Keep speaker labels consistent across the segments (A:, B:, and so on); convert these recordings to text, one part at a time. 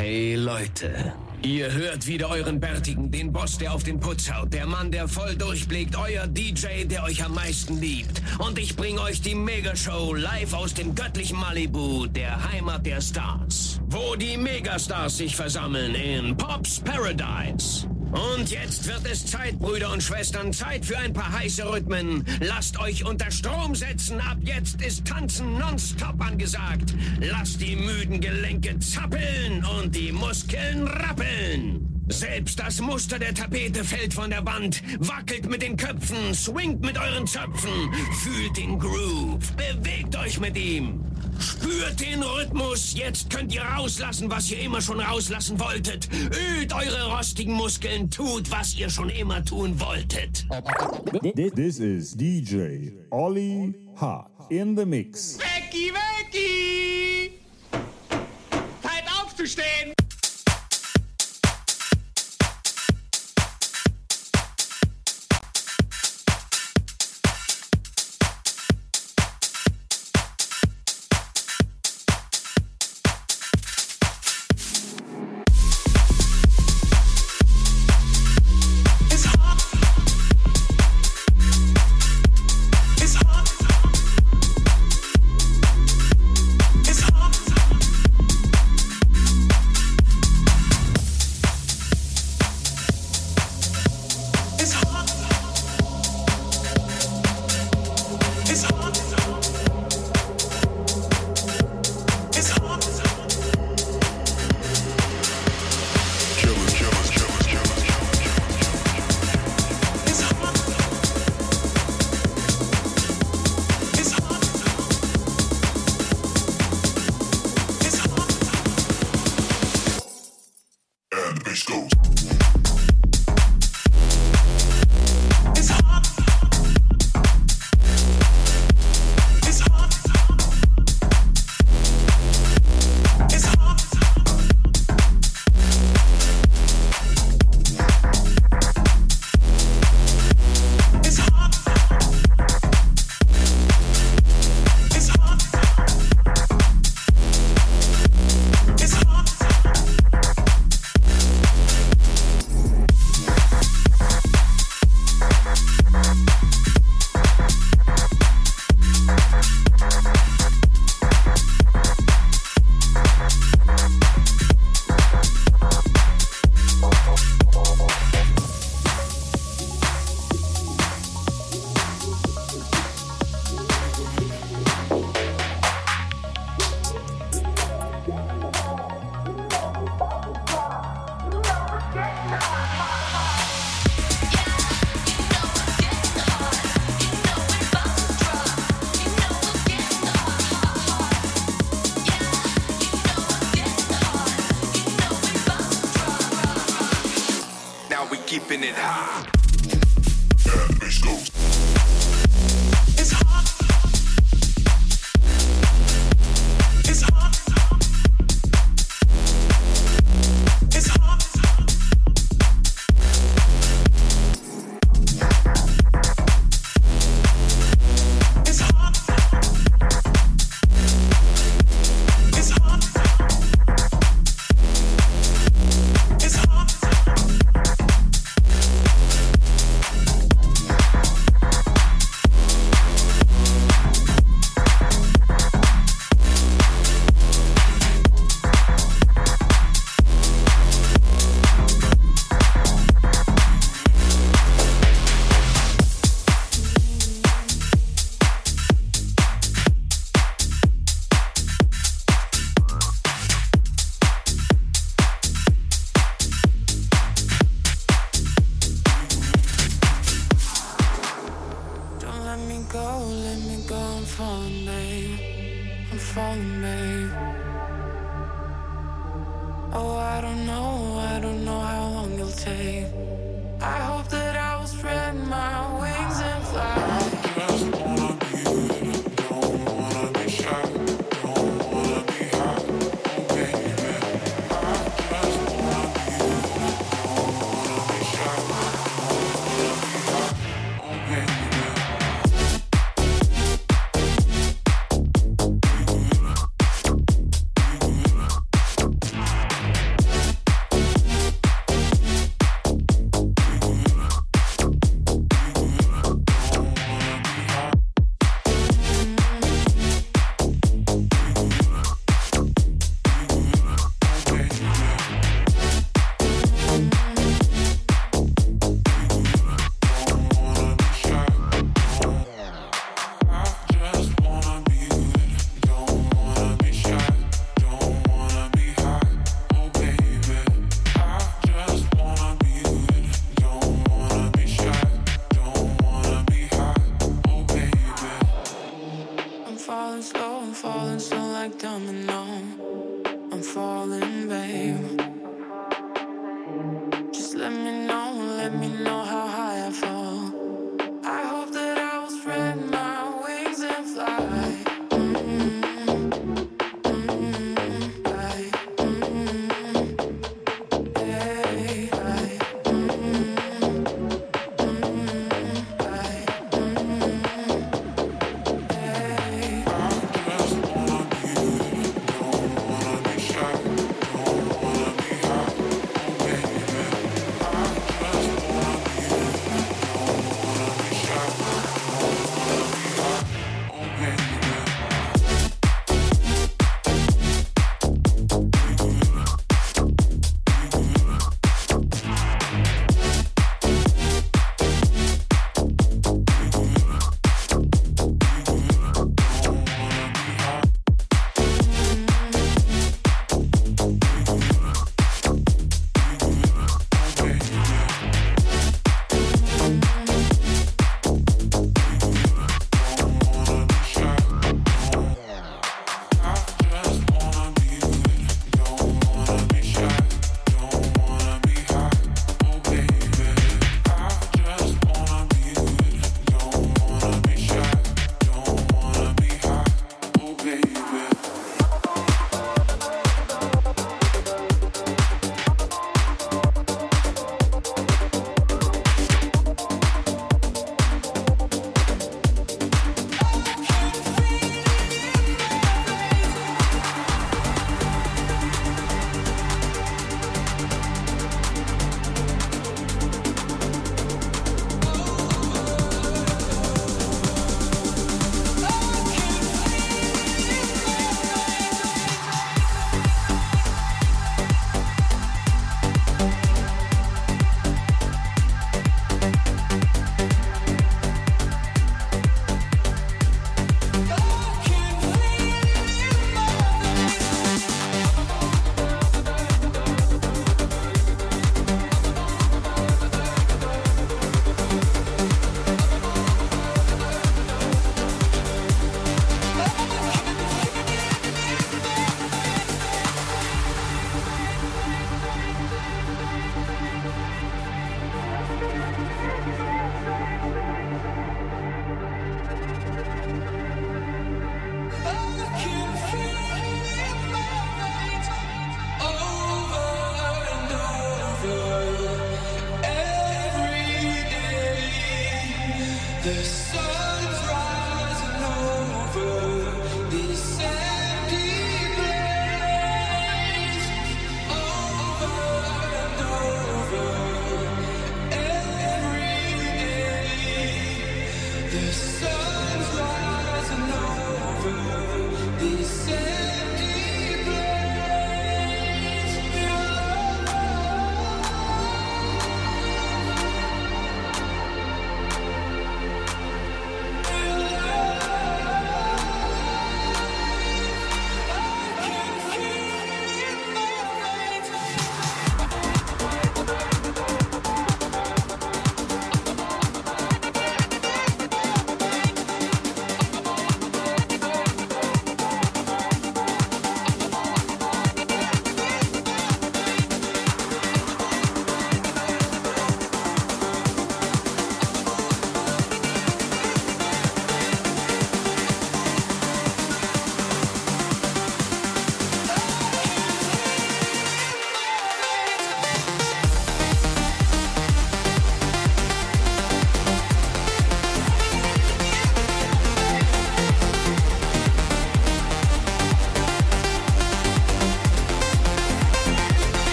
A: Hey Leute, ihr hört wieder euren Bärtigen, den Boss, der auf den Putz haut, der Mann, der voll durchblickt, euer DJ, der euch am meisten liebt. Und ich bring euch die Megashow live aus dem göttlichen Malibu, der Heimat der Stars. Wo die Megastars sich versammeln in Pops Paradise. Und jetzt wird es Zeit, Brüder und Schwestern, Zeit für ein paar heiße Rhythmen. Lasst euch unter Strom setzen. Ab jetzt ist Tanzen nonstop angesagt. Lasst die müden Gelenke zappeln und die Muskeln rappeln. Selbst das Muster der Tapete fällt von der Wand. Wackelt mit den Köpfen, swingt mit euren Zöpfen. Fühlt den Groove, bewegt euch mit ihm. Spürt den Rhythmus. Jetzt könnt ihr rauslassen, was ihr immer schon rauslassen wolltet. Ölt eure rostigen Muskeln. Tut, was ihr schon immer tun wolltet.
B: This is DJ Ollie Hart in the mix.
C: Becky, Becky!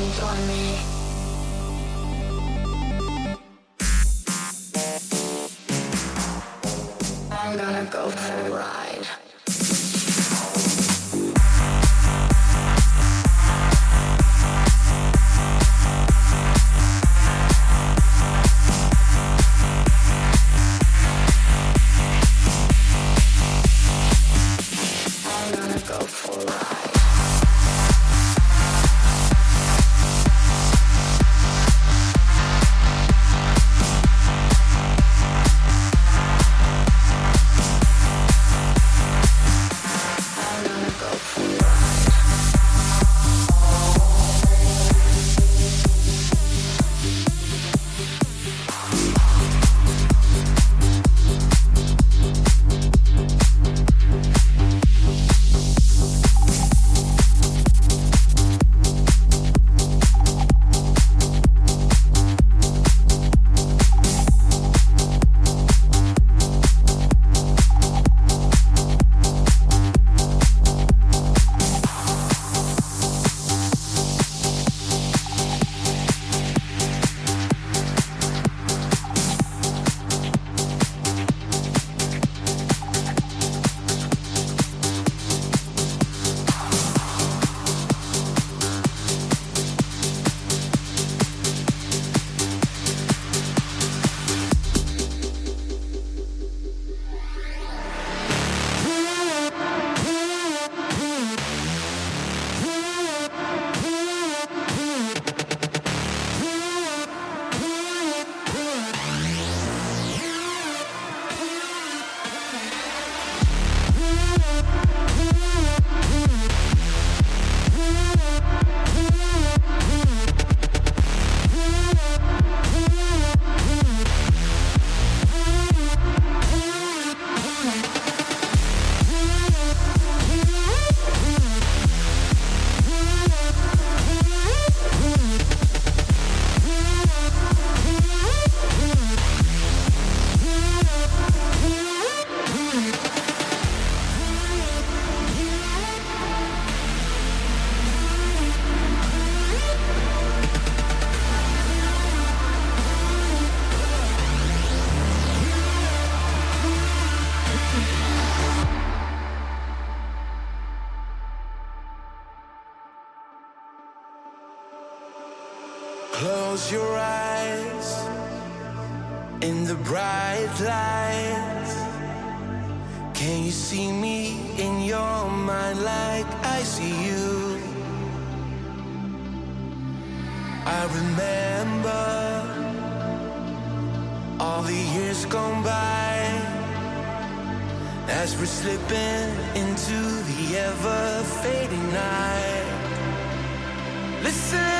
D: come join me.
E: bright lights. Can you see me in your mind like I see you? I remember
F: all the years gone by as we're slipping into the ever fading night. Listen.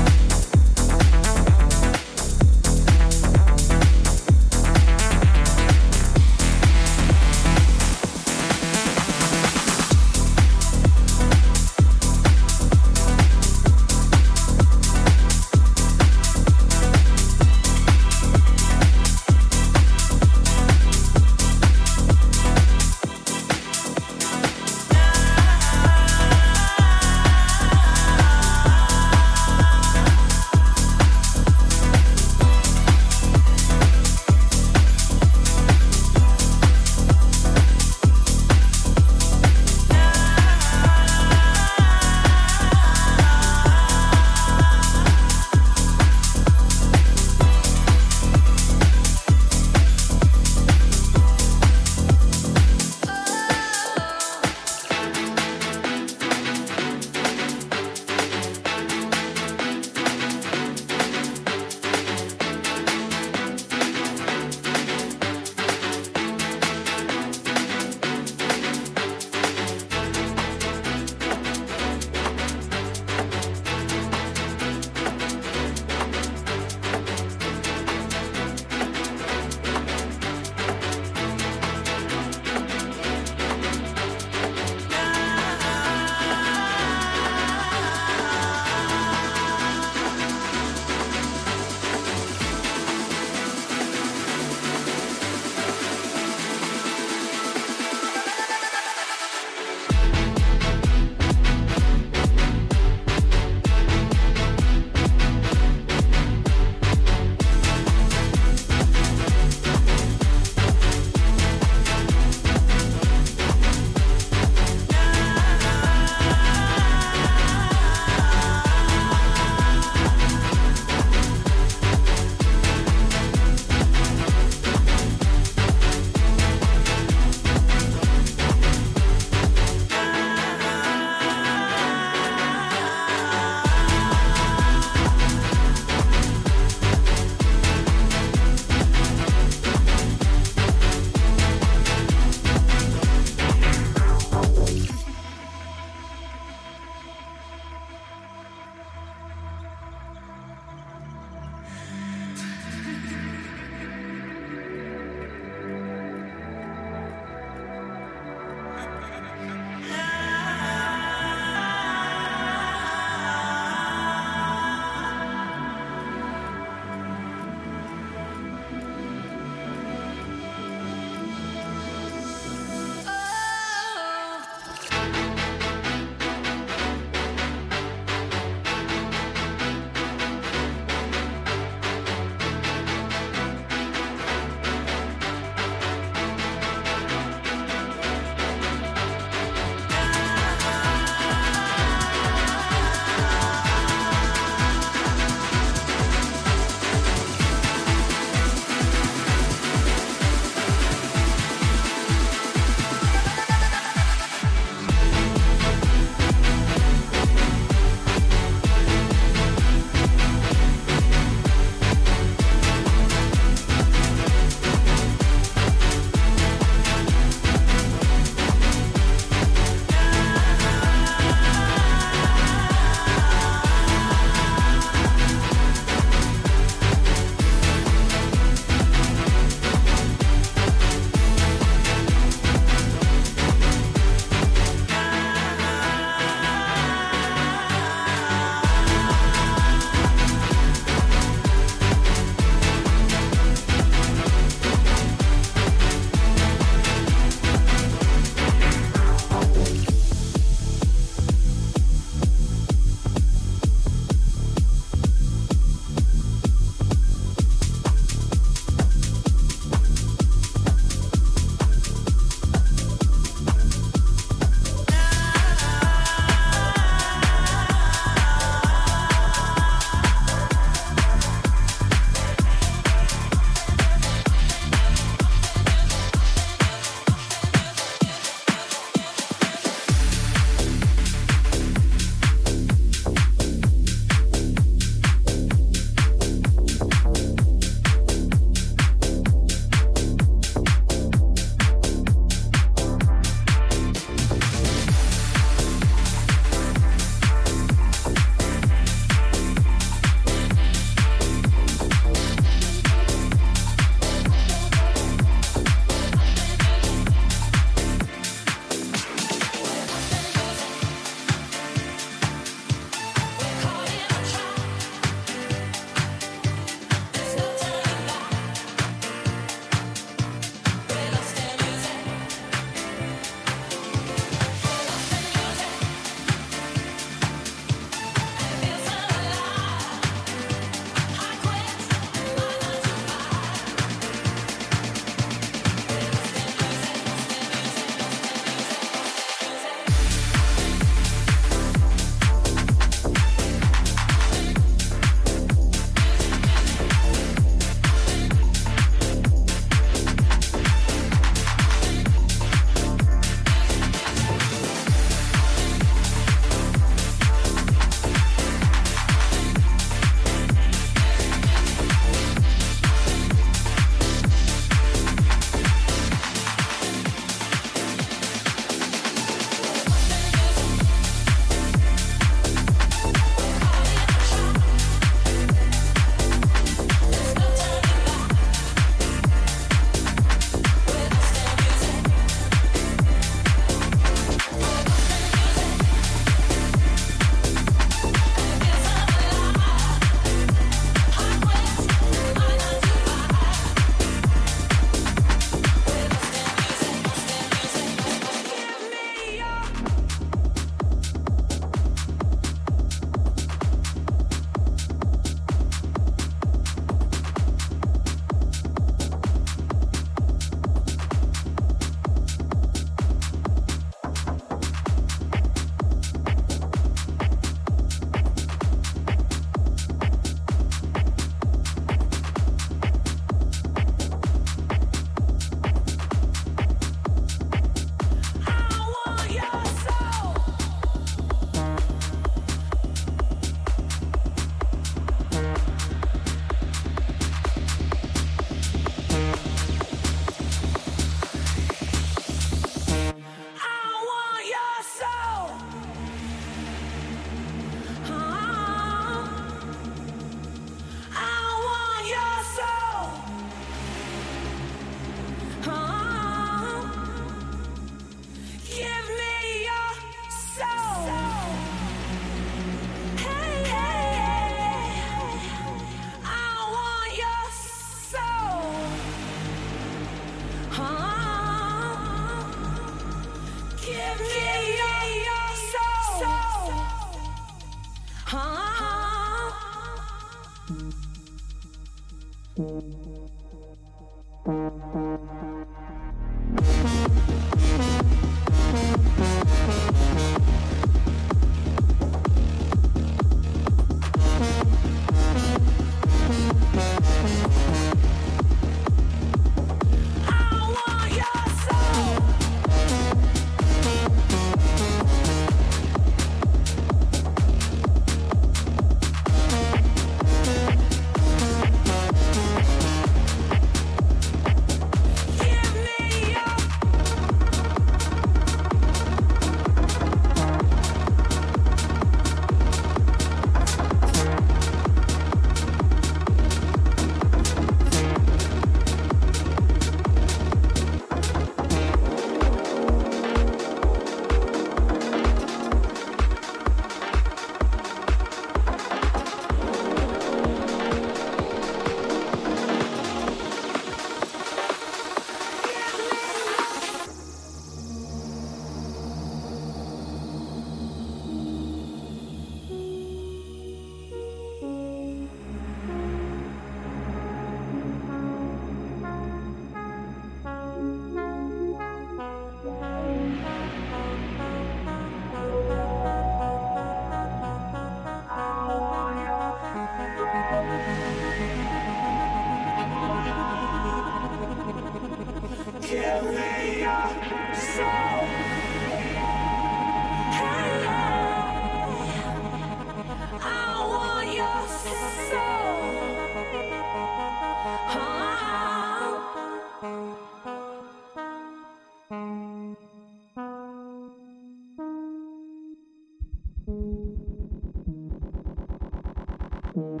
F: Thank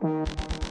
F: you.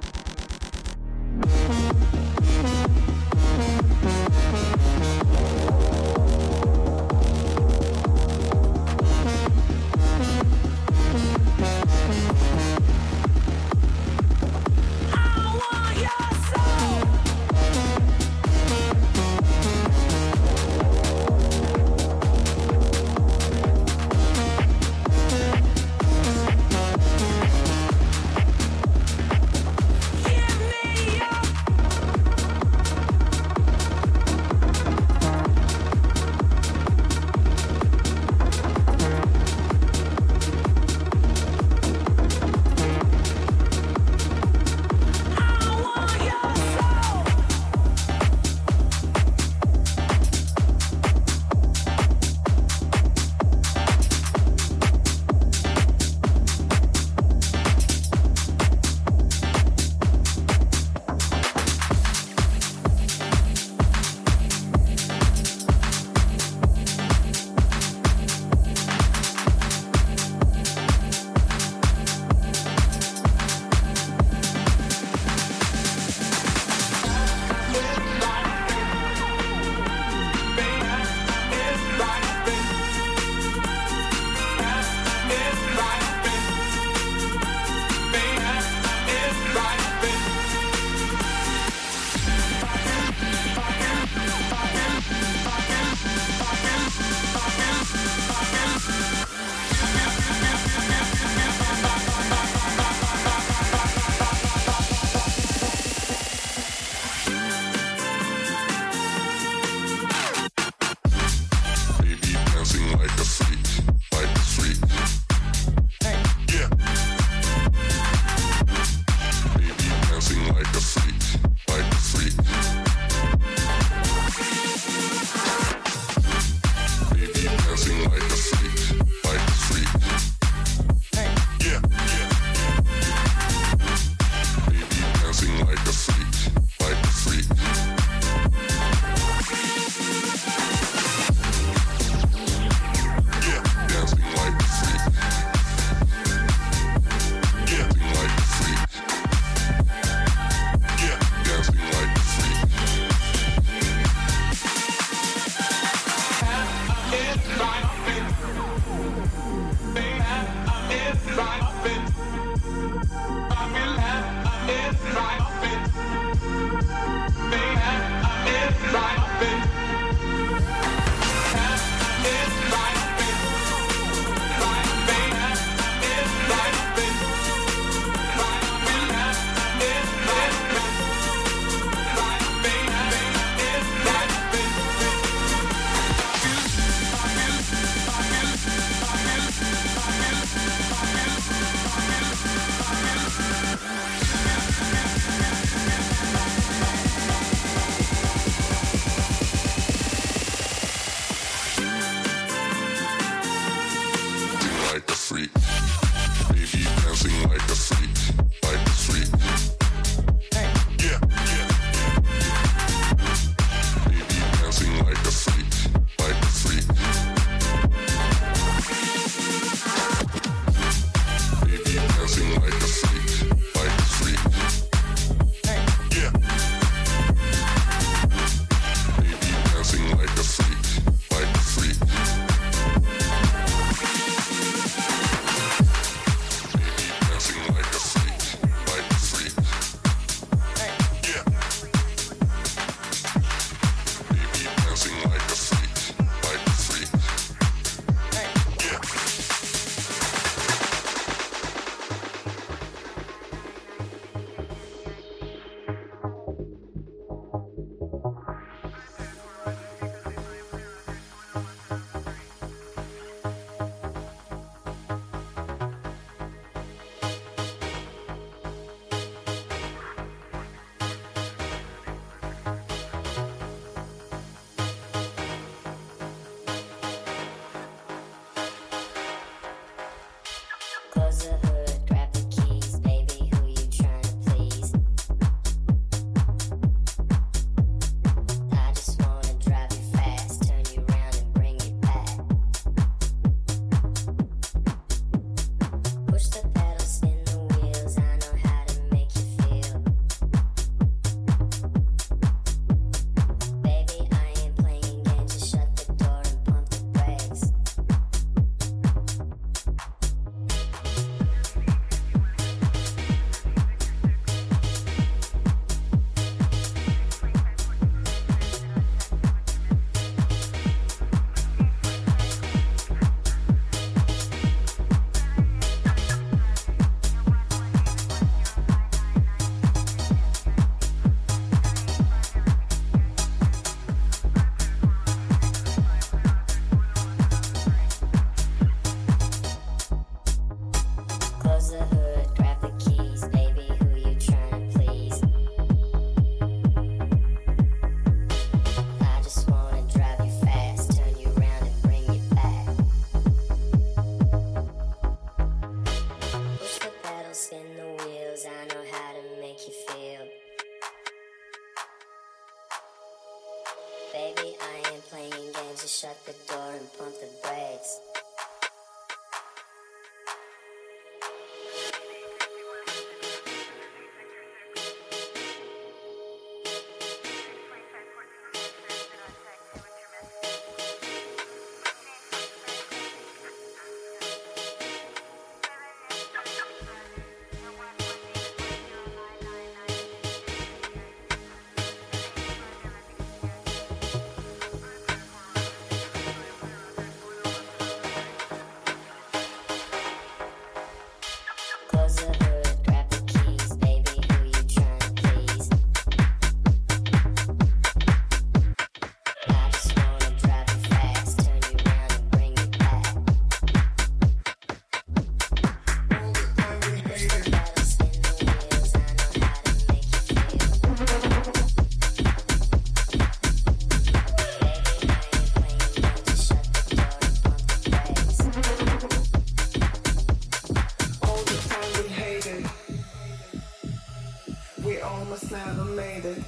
G: Never made it.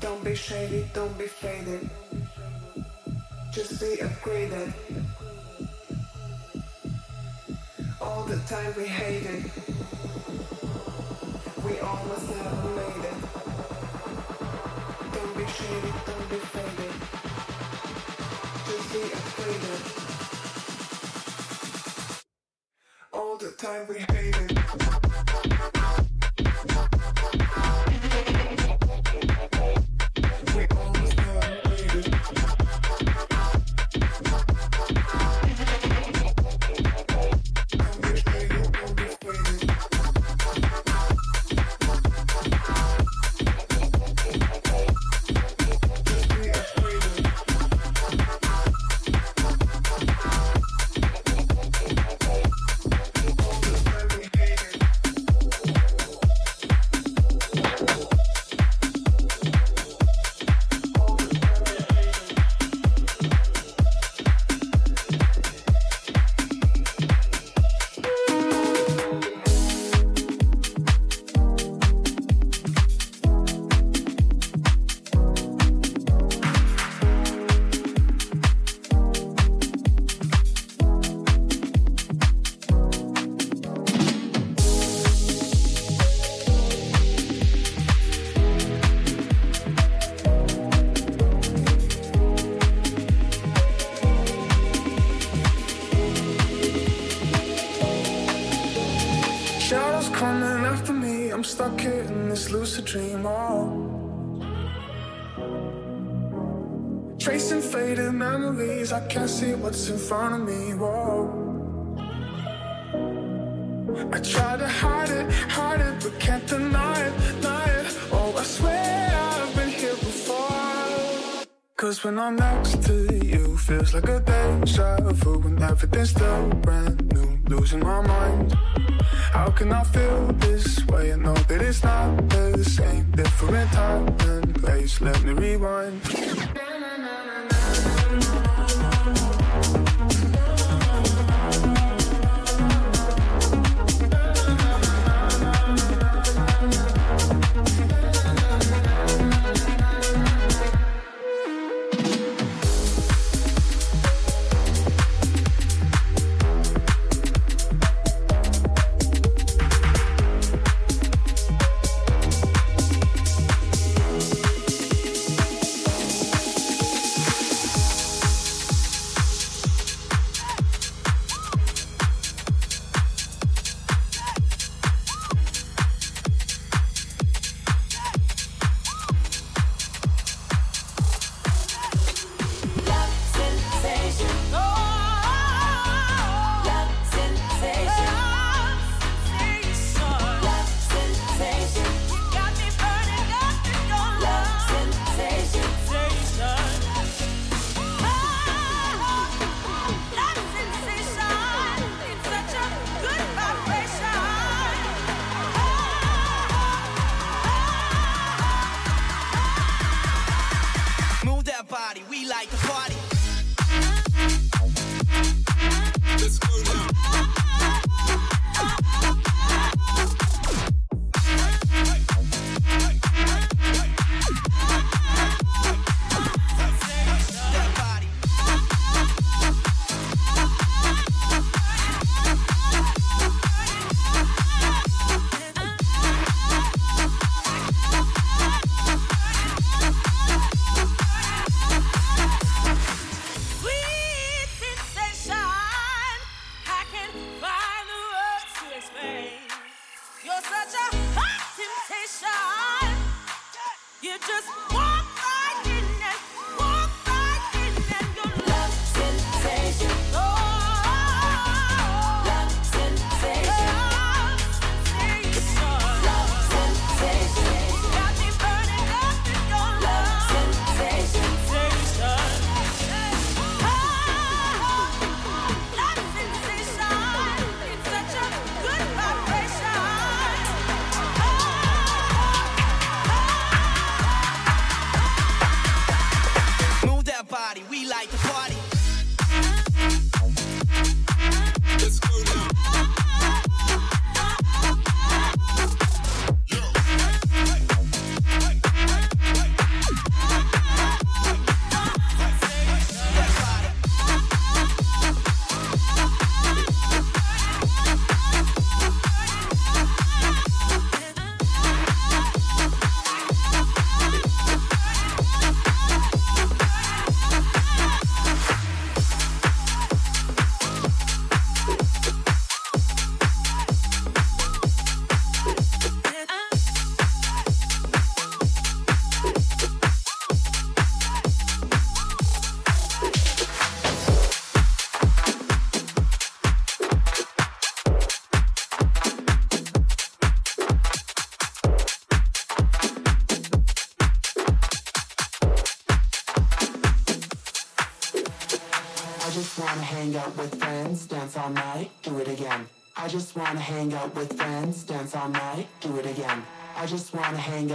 G: Don't be shady, don't be faded. Just be upgraded. All the time we hated. We almost never made it. Don't be shady, don't be faded. Just be upgraded. All the time we hated. What's in front of me. Whoa. I try to hide it, hide it, but can't deny it, deny it. Oh, I swear I've been here before. Cause when I'm next to you, feels like a deja vu when everything's still brand new. Losing my mind. How can I feel this way and know that it's not the same? Different time and place. Let me rewind.
H: Like